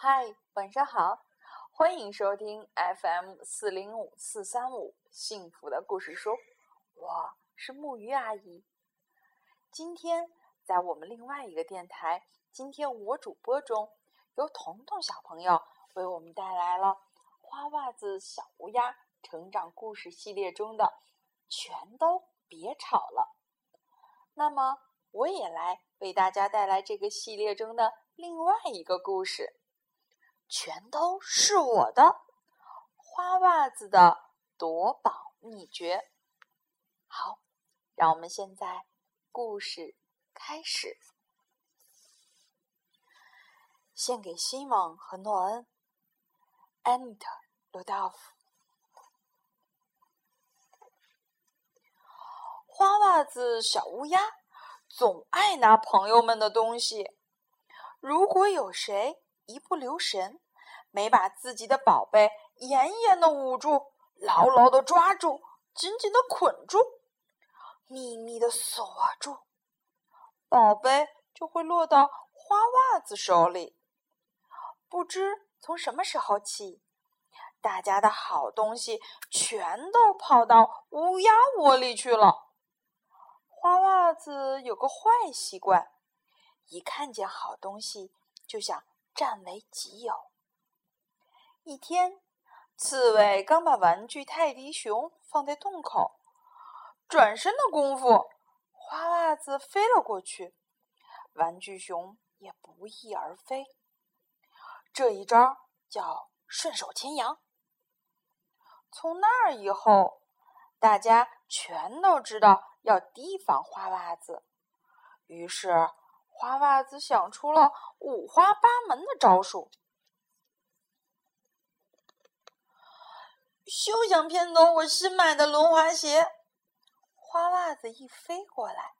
嗨，晚上好，欢迎收听 FM 四零五四三五幸福的故事书，我是木鱼阿姨。今天在我们另外一个电台，今天我主播中，由彤彤小朋友为我们带来了《花袜子小乌鸦》成长故事系列中的“全都别吵了”。那么，我也来为大家带来这个系列中的另外一个故事。全都是我的花袜子的夺宝秘诀。好，让我们现在故事开始。献给西蒙和诺恩。安妮特·罗道夫。花袜子小乌鸦总爱拿朋友们的东西。如果有谁，一不留神，没把自己的宝贝严严的捂住，牢牢的抓住，紧紧的捆住，秘密的锁住，宝贝就会落到花袜子手里。不知从什么时候起，大家的好东西全都跑到乌鸦窝里去了。花袜子有个坏习惯，一看见好东西就想。占为己有。一天，刺猬刚把玩具泰迪熊放在洞口，转身的功夫，花袜子飞了过去，玩具熊也不翼而飞。这一招叫顺手牵羊。从那儿以后，大家全都知道要提防花袜子，于是。花袜子想出了五花八门的招数，休想骗走我新买的轮滑鞋！花袜子一飞过来，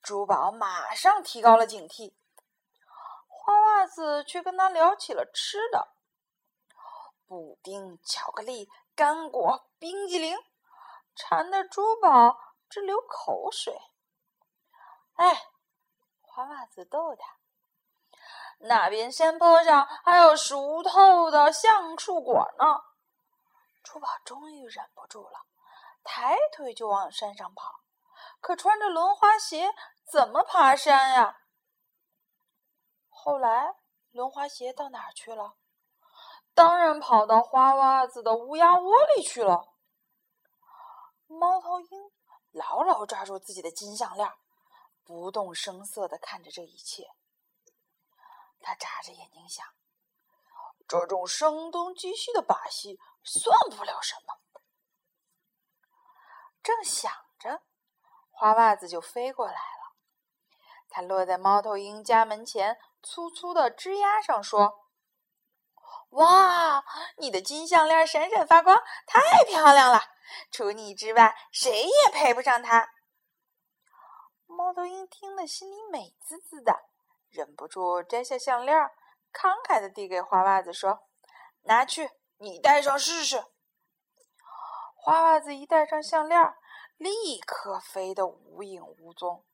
珠宝马上提高了警惕。花袜子却跟他聊起了吃的：布丁、巧克力、干果、冰激凌，馋得珠宝直流口水。哎！花袜子逗他：“那边山坡上还有熟透的橡树果呢。”珠宝终于忍不住了，抬腿就往山上跑。可穿着轮滑鞋怎么爬山呀？后来轮滑鞋到哪儿去了？当然跑到花袜子的乌鸦窝里去了。猫头鹰牢牢抓住自己的金项链。不动声色的看着这一切，他眨着眼睛想：这种声东击西的把戏算不了什么。正想着，花袜子就飞过来了。它落在猫头鹰家门前粗粗的枝丫上，说：“哇，你的金项链闪闪发光，太漂亮了！除你之外，谁也配不上它。”猫头鹰听了，心里美滋滋的，忍不住摘下项链，慷慨的递给花袜子，说：“拿去，你戴上试试。”花袜子一戴上项链，立刻飞得无影无踪。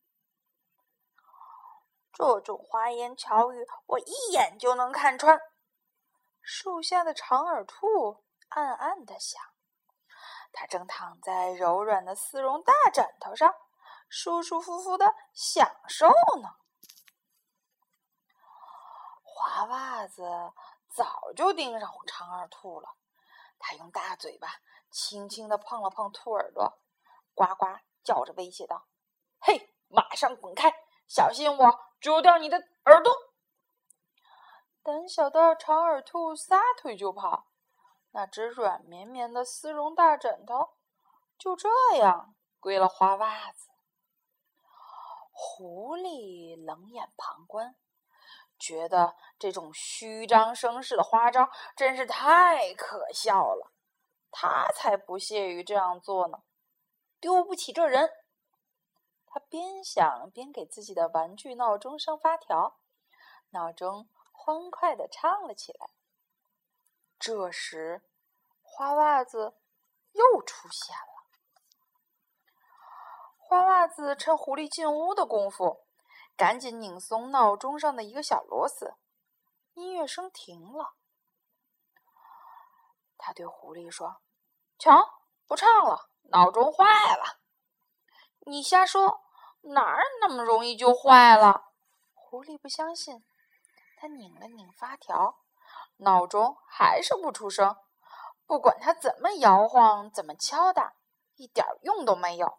这种花言巧语，我一眼就能看穿。树下的长耳兔暗暗的想，它正躺在柔软的丝绒大枕头上。舒舒服服的享受呢。花袜子早就盯上长耳兔了，他用大嘴巴轻轻的碰了碰兔耳朵，呱呱叫着威胁道：“嘿，马上滚开，小心我揪掉你的耳朵！”胆小的长耳兔撒腿就跑，那只软绵绵的丝绒大枕头就这样归了花袜子。狐狸冷眼旁观，觉得这种虚张声势的花招真是太可笑了。他才不屑于这样做呢，丢不起这人。他边想边给自己的玩具闹钟上发条，闹钟欢快的唱了起来。这时，花袜子又出现了。花袜子趁狐狸进屋的功夫，赶紧拧松闹钟上的一个小螺丝。音乐声停了。他对狐狸说：“瞧，不唱了，闹钟坏了。”你瞎说，哪儿那么容易就坏了？狐狸不相信，他拧了拧发条，闹钟还是不出声。不管他怎么摇晃，怎么敲打，一点用都没有。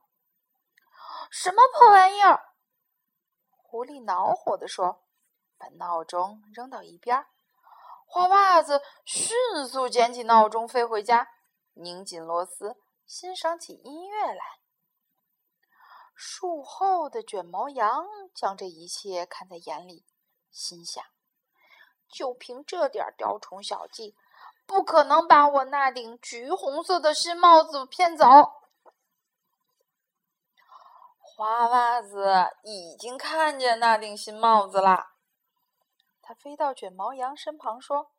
什么破玩意儿！狐狸恼火地说：“把闹钟扔到一边。”花袜子迅速捡起闹钟，飞回家，拧紧螺丝，欣赏起音乐来。树后的卷毛羊将这一切看在眼里，心想：就凭这点雕虫小技，不可能把我那顶橘红色的新帽子骗走。花袜子已经看见那顶新帽子了。他飞到卷毛羊身旁说：“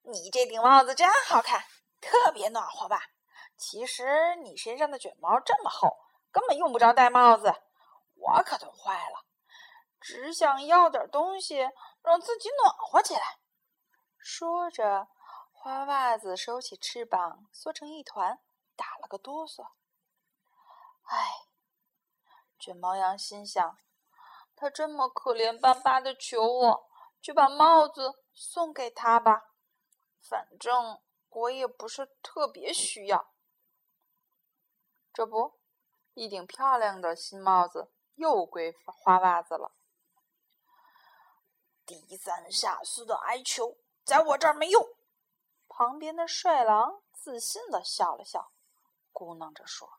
你这顶帽子真好看，特别暖和吧？其实你身上的卷毛这么厚，根本用不着戴帽子。我可冻坏了，只想要点东西让自己暖和起来。”说着，花袜子收起翅膀，缩成一团，打了个哆嗦。唉。卷毛羊心想：“他这么可怜巴巴的求我，就把帽子送给他吧。反正我也不是特别需要。”这不，一顶漂亮的新帽子又归花袜子了。低三下四的哀求，在我这儿没用。旁边的帅狼自信的笑了笑，咕囔着说。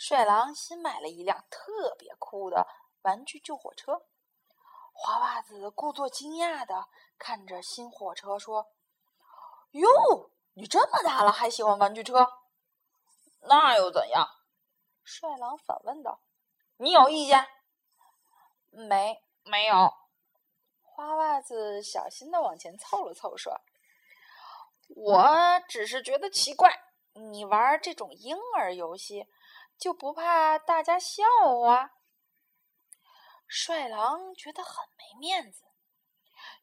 帅狼新买了一辆特别酷的玩具救火车，花袜子故作惊讶的看着新火车说：“哟，你这么大了还喜欢玩具车？那又怎样？”帅狼反问道：“你有意见？”“没，没有。”花袜子小心的往前凑了凑说：“我只是觉得奇怪，你玩这种婴儿游戏。”就不怕大家笑话？帅狼觉得很没面子，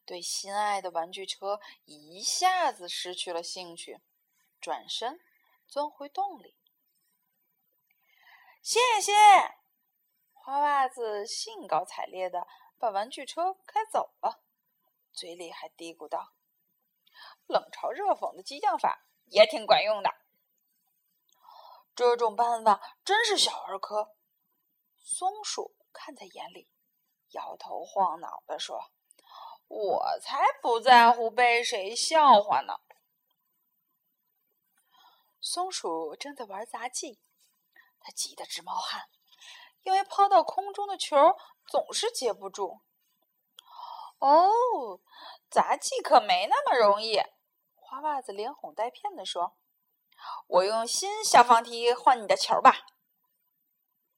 对心爱的玩具车一下子失去了兴趣，转身钻回洞里。谢谢，花袜子兴高采烈的把玩具车开走了，嘴里还嘀咕道：“冷嘲热讽的激将法也挺管用的。”这种办法真是小儿科。松鼠看在眼里，摇头晃脑的说：“我才不在乎被谁笑话呢。”松鼠正在玩杂技，它急得直冒汗，因为抛到空中的球总是接不住。哦，杂技可没那么容易！花袜子连哄带骗的说。我用新消防梯换你的球吧。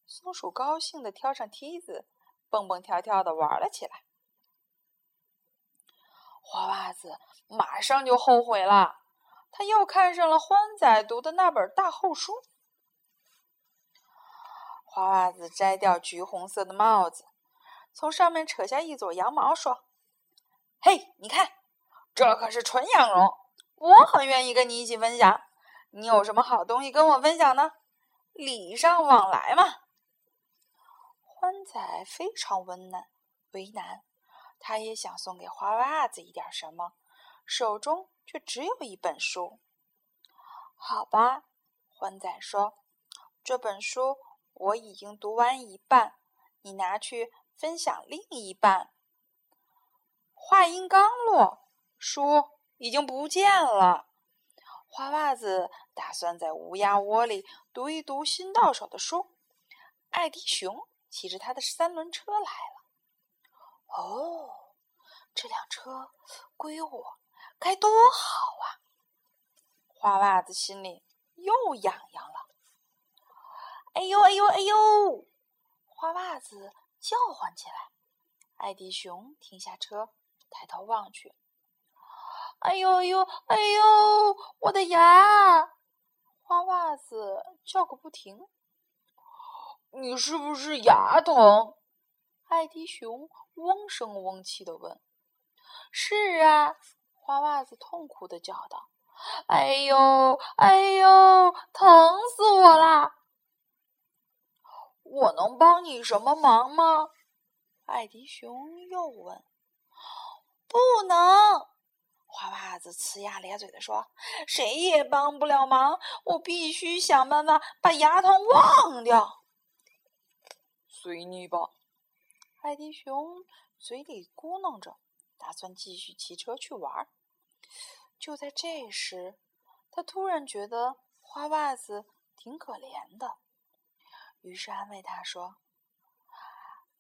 松鼠高兴的跳上梯子，蹦蹦跳跳的玩了起来。花袜子马上就后悔了，他又看上了欢仔读的那本大厚书。花袜子摘掉橘红色的帽子，从上面扯下一撮羊毛，说：“嘿，你看，这可是纯羊绒，我很愿意跟你一起分享。”你有什么好东西跟我分享呢？礼尚往来嘛。欢仔非常为难，为难，他也想送给花袜子一点什么，手中却只有一本书。好吧，欢仔说：“这本书我已经读完一半，你拿去分享另一半。”话音刚落，书已经不见了。花袜子打算在乌鸦窝里读一读新到手的书。艾迪熊骑着他的三轮车来了。哦，这辆车归我，该多好啊！花袜子心里又痒痒了。哎呦哎呦哎呦！花袜子叫唤起来。艾迪熊停下车，抬头望去。哎呦呦哎呦！我的牙！花袜子叫个不停。你是不是牙疼？艾迪熊嗡声嗡气的问：“是啊。”花袜子痛苦的叫道：“哎呦，哎呦，疼死我啦！”我能帮你什么忙吗？艾迪熊又问。“不能。”花袜子呲牙咧嘴的说：“谁也帮不了忙，我必须想办法把牙疼忘掉。”随你吧，艾迪熊嘴里咕哝着，打算继续骑车去玩。就在这时，他突然觉得花袜子挺可怜的，于是安慰他说：“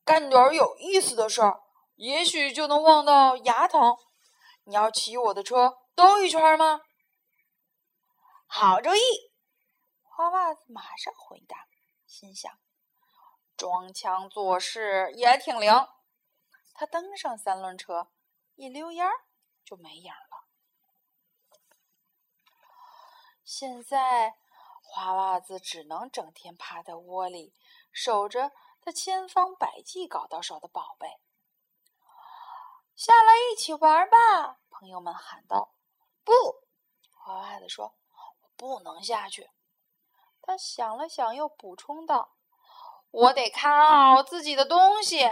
干点有意思的事儿，也许就能忘到牙疼。你要骑我的车兜一圈吗？”好主意！花袜子马上回答，心想。装腔作势也挺灵。他登上三轮车，一溜烟儿就没影了。现在，花袜子只能整天趴在窝里，守着他千方百计搞到手的宝贝。下来一起玩吧！朋友们喊道。不，花袜子说：“我不能下去。”他想了想，又补充道。我得看好自己的东西，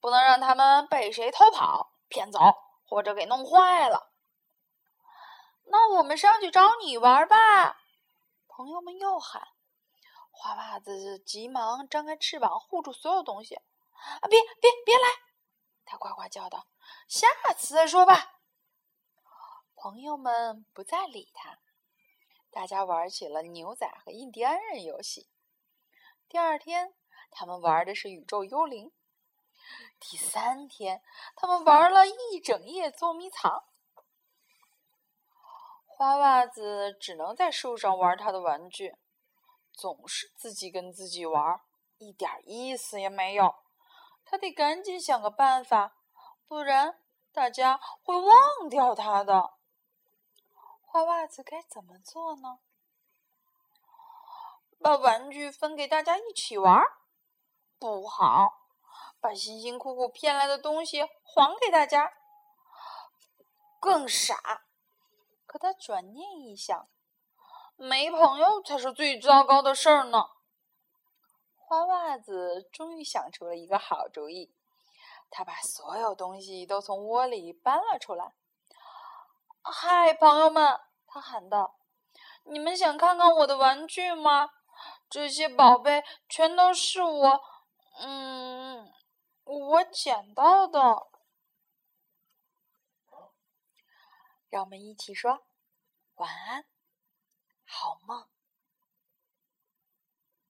不能让他们被谁偷跑、骗走，或者给弄坏了。那我们上去找你玩吧！朋友们又喊。花袜子急忙张开翅膀护住所有东西。啊，别别别来！他呱呱叫道：“下次再说吧。”朋友们不再理他，大家玩起了牛仔和印第安人游戏。第二天。他们玩的是宇宙幽灵。第三天，他们玩了一整夜捉迷藏。花袜子只能在树上玩他的玩具，总是自己跟自己玩，一点意思也没有。他得赶紧想个办法，不然大家会忘掉他的。花袜子该怎么做呢？把玩具分给大家一起玩。不好，把辛辛苦苦骗来的东西还给大家，更傻。可他转念一想，没朋友才是最糟糕的事儿呢。花袜子终于想出了一个好主意，他把所有东西都从窝里搬了出来。嗨，朋友们，他喊道：“你们想看看我的玩具吗？这些宝贝全都是我。”嗯，我捡到的。让我们一起说晚安，好梦。